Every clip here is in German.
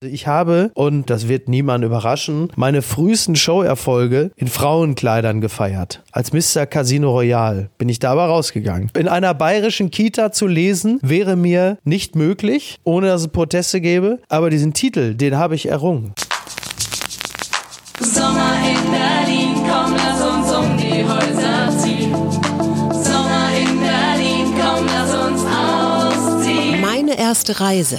Ich habe, und das wird niemand überraschen, meine frühesten Showerfolge in Frauenkleidern gefeiert. Als Mr. Casino Royale bin ich dabei rausgegangen. In einer bayerischen Kita zu lesen, wäre mir nicht möglich, ohne dass es Proteste gäbe. Aber diesen Titel, den habe ich errungen. Sommer in Berlin, komm, lass uns um die Häuser ziehen. Sommer in Berlin, komm, lass uns ausziehen. Meine erste Reise.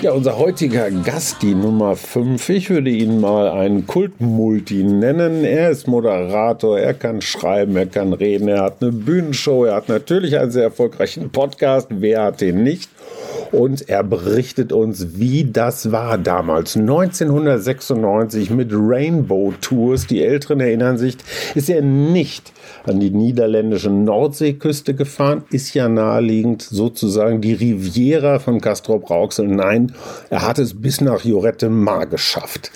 Ja, unser heutiger Gast, die Nummer 5, ich würde ihn mal einen Kultmulti nennen. Er ist Moderator, er kann schreiben, er kann reden, er hat eine Bühnenshow, er hat natürlich einen sehr erfolgreichen Podcast. Wer hat den nicht? und er berichtet uns, wie das war damals. 1996 mit Rainbow Tours. Die Älteren erinnern sich, ist er nicht an die niederländische Nordseeküste gefahren, ist ja naheliegend sozusagen die Riviera von Castrop Rauxel. Nein, er hat es bis nach Jorette Mar geschafft.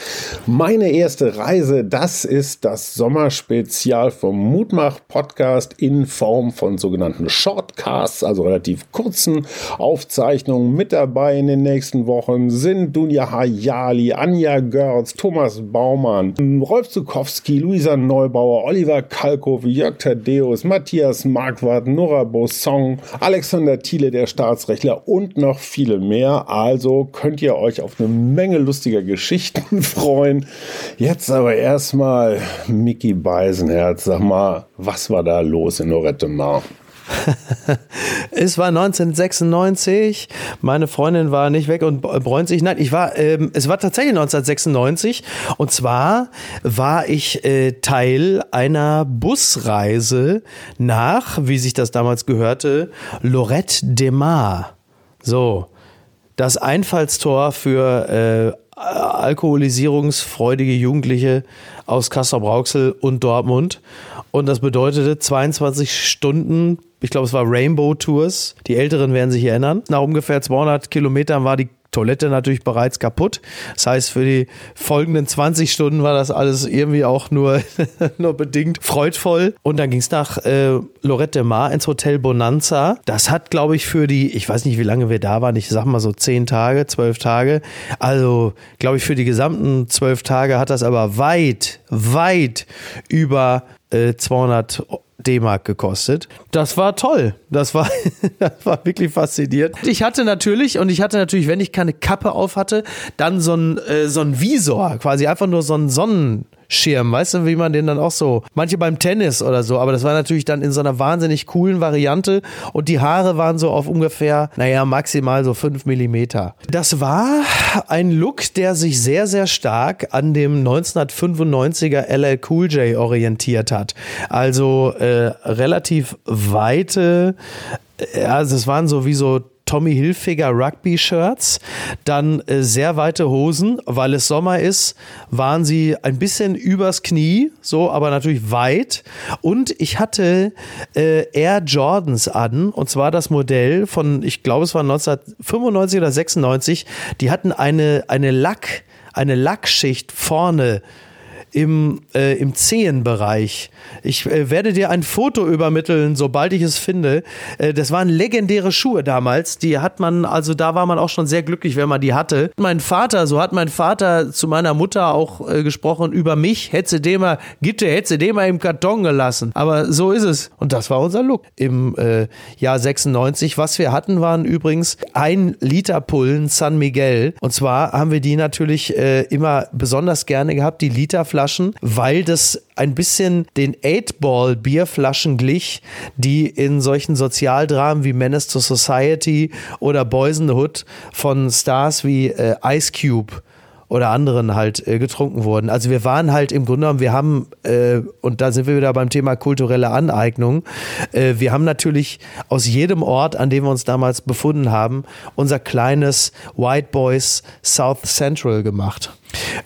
Meine erste Reise, das ist das Sommerspezial vom Mutmach Podcast in Form von sogenannten Shortcasts, also relativ kurzen Aufzeichnungen. Mit dabei in den nächsten Wochen sind Dunja Hayali, Anja Görz, Thomas Baumann, Rolf Zukowski, Luisa Neubauer, Oliver Kalkow, Jörg Thaddeus, Matthias Marquardt, Nora Bossong, Alexander Thiele, der Staatsrechtler und noch viele mehr. Also könnt ihr euch auf eine Menge lustiger Geschichten freuen. Jetzt aber erstmal Mickey Beisenherz. Sag mal, was war da los in Lorette Mar? es war 1996. Meine Freundin war nicht weg und bräunt sich. Nein, ich war, ähm, es war tatsächlich 1996. Und zwar war ich äh, Teil einer Busreise nach, wie sich das damals gehörte, Lorette de Mar. So. Das Einfallstor für äh, alkoholisierungsfreudige Jugendliche aus Kassel-Brauxel und Dortmund. Und das bedeutete 22 Stunden ich glaube, es war Rainbow Tours. Die Älteren werden sich erinnern. Nach ungefähr 200 Kilometern war die Toilette natürlich bereits kaputt. Das heißt, für die folgenden 20 Stunden war das alles irgendwie auch nur, nur bedingt freudvoll. Und dann ging es nach äh, Lorette de Mar ins Hotel Bonanza. Das hat, glaube ich, für die, ich weiß nicht, wie lange wir da waren, ich sag mal so 10 Tage, 12 Tage. Also, glaube ich, für die gesamten 12 Tage hat das aber weit, weit über äh, 200 D-Mark gekostet. Das war toll. Das war, das war wirklich faszinierend. Ich hatte natürlich, und ich hatte natürlich, wenn ich keine Kappe auf hatte, dann so ein, äh, so ein Visor, quasi einfach nur so ein Sonnen, Schirm, weißt du, wie man den dann auch so, manche beim Tennis oder so, aber das war natürlich dann in so einer wahnsinnig coolen Variante und die Haare waren so auf ungefähr, naja, maximal so fünf Millimeter. Das war ein Look, der sich sehr, sehr stark an dem 1995er LL Cool J orientiert hat. Also äh, relativ weite, äh, also es waren so wie so Tommy Hilfiger Rugby-Shirts, dann äh, sehr weite Hosen, weil es Sommer ist, waren sie ein bisschen übers Knie, so, aber natürlich weit. Und ich hatte äh, Air Jordans an, und zwar das Modell von, ich glaube, es war 1995 oder 96. Die hatten eine, eine Lack, eine Lackschicht vorne im, äh, im Zehenbereich. Ich äh, werde dir ein Foto übermitteln, sobald ich es finde. Äh, das waren legendäre Schuhe damals. Die hat man, also da war man auch schon sehr glücklich, wenn man die hatte. Mein Vater, so hat mein Vater zu meiner Mutter auch äh, gesprochen über mich. Hätte den mal, gibt hätte den mal im Karton gelassen. Aber so ist es. Und das war unser Look im äh, Jahr 96. Was wir hatten, waren übrigens ein Liter Pullen San Miguel. Und zwar haben wir die natürlich äh, immer besonders gerne gehabt, die Literflaschen Bierflaschen, weil das ein bisschen den 8-Ball Bierflaschen glich, die in solchen Sozialdramen wie Menace to Society oder Boys in the Hood von Stars wie äh, Ice Cube oder anderen halt äh, getrunken wurden. Also wir waren halt im Grunde genommen, wir haben, äh, und da sind wir wieder beim Thema kulturelle Aneignung, äh, wir haben natürlich aus jedem Ort, an dem wir uns damals befunden haben, unser kleines White Boys South Central gemacht.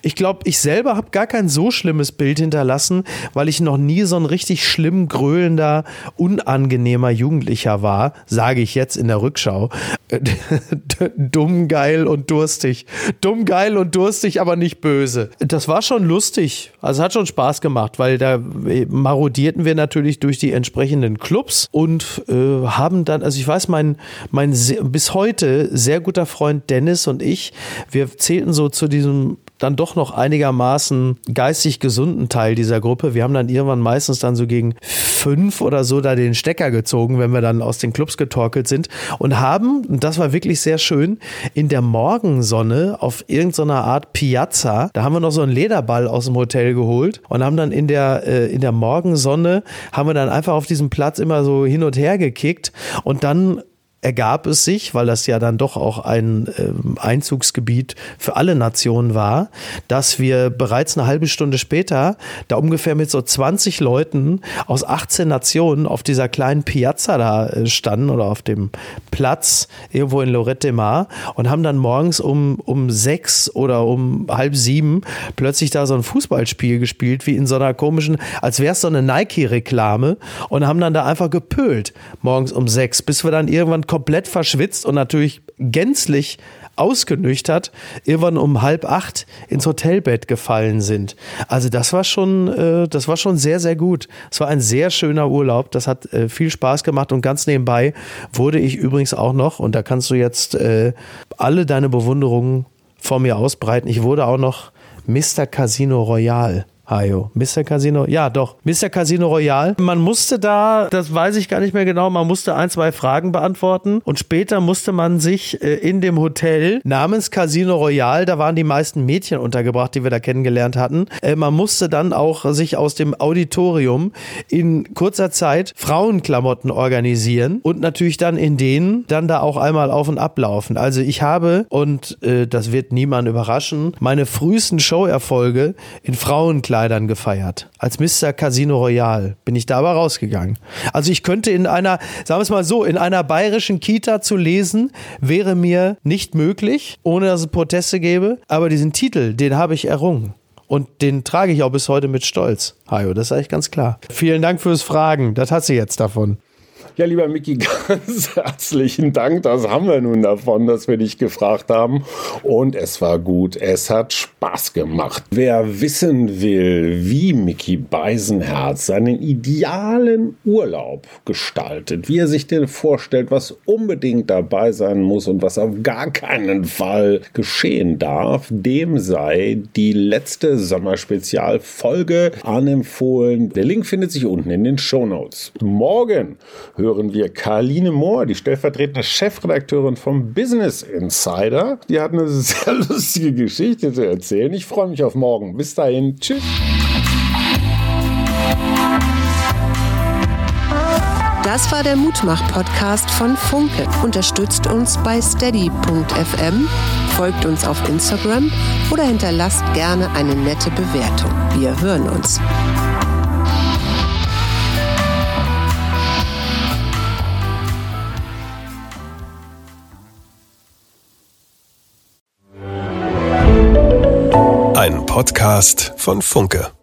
Ich glaube, ich selber habe gar kein so schlimmes Bild hinterlassen, weil ich noch nie so ein richtig schlimm gröhlender, unangenehmer Jugendlicher war, sage ich jetzt in der Rückschau. Dumm, geil und durstig. Dumm, geil und durstig, aber nicht böse. Das war schon lustig. Also hat schon Spaß gemacht, weil da marodierten wir natürlich durch die entsprechenden Clubs und äh, haben dann, also ich weiß, mein, mein bis heute sehr guter Freund Dennis und ich, wir zählten so zu diesem dann doch noch einigermaßen geistig gesunden Teil dieser Gruppe. Wir haben dann irgendwann meistens dann so gegen fünf oder so da den Stecker gezogen, wenn wir dann aus den Clubs getorkelt sind und haben, und das war wirklich sehr schön, in der Morgensonne auf irgendeiner Art Piazza, da haben wir noch so einen Lederball aus dem Hotel geholt und haben dann in der, äh, in der Morgensonne, haben wir dann einfach auf diesem Platz immer so hin und her gekickt und dann ergab es sich, weil das ja dann doch auch ein äh, Einzugsgebiet für alle Nationen war, dass wir bereits eine halbe Stunde später da ungefähr mit so 20 Leuten aus 18 Nationen auf dieser kleinen Piazza da äh, standen oder auf dem Platz irgendwo in Lorette de Mar und haben dann morgens um, um sechs oder um halb sieben plötzlich da so ein Fußballspiel gespielt, wie in so einer komischen, als wäre es so eine Nike-Reklame und haben dann da einfach gepölt morgens um sechs, bis wir dann irgendwann komplett verschwitzt und natürlich gänzlich ausgenüchtert irgendwann um halb acht ins Hotelbett gefallen sind. Also das war schon, äh, das war schon sehr, sehr gut. Es war ein sehr schöner Urlaub. Das hat äh, viel Spaß gemacht und ganz nebenbei wurde ich übrigens auch noch, und da kannst du jetzt äh, alle deine Bewunderungen vor mir ausbreiten, ich wurde auch noch Mr. Casino Royale. Hajo. Mr. Casino, ja doch. Mr. Casino Royal. Man musste da, das weiß ich gar nicht mehr genau, man musste ein, zwei Fragen beantworten und später musste man sich äh, in dem Hotel namens Casino Royal, da waren die meisten Mädchen untergebracht, die wir da kennengelernt hatten, äh, man musste dann auch sich aus dem Auditorium in kurzer Zeit Frauenklamotten organisieren und natürlich dann in denen dann da auch einmal auf und ablaufen. Also ich habe, und äh, das wird niemand überraschen, meine frühesten Showerfolge in Frauenklamotten Kleidern gefeiert. Als Mr. Casino Royal bin ich da aber rausgegangen. Also ich könnte in einer, sagen wir es mal so, in einer bayerischen Kita zu lesen, wäre mir nicht möglich, ohne dass es Proteste gäbe. Aber diesen Titel, den habe ich errungen. Und den trage ich auch bis heute mit Stolz. Hajo, das ist eigentlich ganz klar. Vielen Dank fürs Fragen. Das hat sie jetzt davon. Ja, lieber Micky, ganz herzlichen Dank. Das haben wir nun davon, dass wir dich gefragt haben. Und es war gut. Es hat Spaß gemacht. Wer wissen will, wie Micky Beisenherz seinen idealen Urlaub gestaltet, wie er sich den vorstellt, was unbedingt dabei sein muss und was auf gar keinen Fall geschehen darf, dem sei die letzte Sommerspezialfolge anempfohlen. Der Link findet sich unten in den Show Notes. Morgen hören wir Karline Mohr, die stellvertretende Chefredakteurin vom Business Insider. Die hat eine sehr lustige Geschichte zu erzählen. Ich freue mich auf morgen. Bis dahin. Tschüss. Das war der Mutmach-Podcast von Funke. Unterstützt uns bei steady.fm, folgt uns auf Instagram oder hinterlasst gerne eine nette Bewertung. Wir hören uns. Podcast von Funke.